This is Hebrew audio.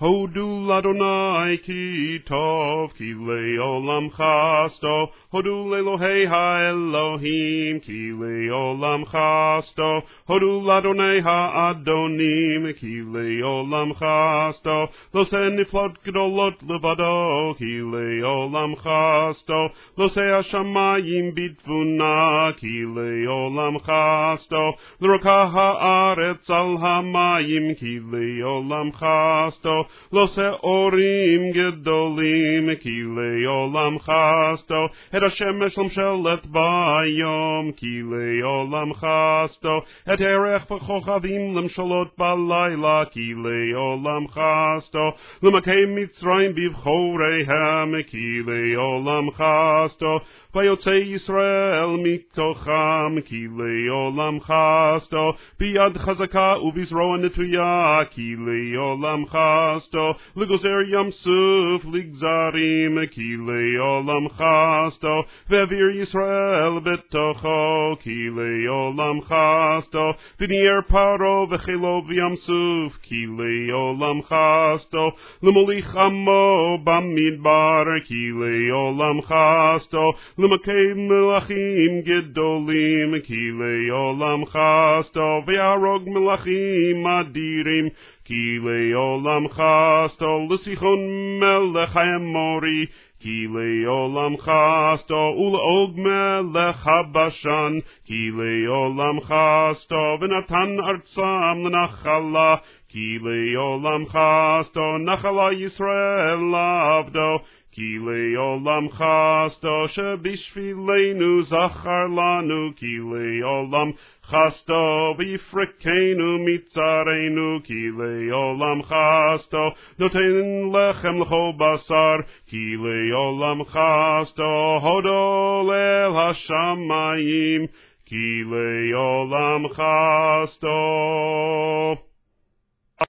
Hodu ladonai ki tov ki leolam chasto. Hodu lelohei ha Elohim ki leolam chasto. Hodu ladonai ha adonim ki leolam chasto. Lo se niflot gdolot levado ki leolam chasto. Lo se hashamayim bitvuna ki leolam chasto. L'roka haaretz al hamayim ki leolam chasto. Lo se orim gedolim ki leolam chasto. Et hashemesh l'mshelet bayom ki leolam chasto. Et erech v'chochavim l'mshalot balayla ki leolam chasto. L'makei mitzrayim bivchorehem ki leolam chasto. Vayotzei Yisrael mitocham ki leolam chasto. Biyad chazaka uvizroa netuya ki leolam chasto. Ligozer yam suf ligzarim ki leolam chasto. Vevir Yisrael betocho ki leolam chasto. V'nier paro v'chilov yam suf ki leolam chasto. L'molich amo bamidbar ki leolam chasto. L'makei melachim gedolim ki leolam chasto. V'yarog כי לעולמך סטול לסיחון מלך האמורי כי לעולמך עשתו ולעוג מלך הבשן, כי לעולמך עשתו ונתן ארצם לנחלה, כי לעולמך עשתו נחלה ישראל לעבדו, כי לעולמך עשתו שבשבילנו זכר לנו, כי לעולם חסתו ויפרקנו מצרינו, כי לעולם חסתו נותן לחם לכל בשר, כי חסדו הודו ליל השמיים כי לעולם חסדו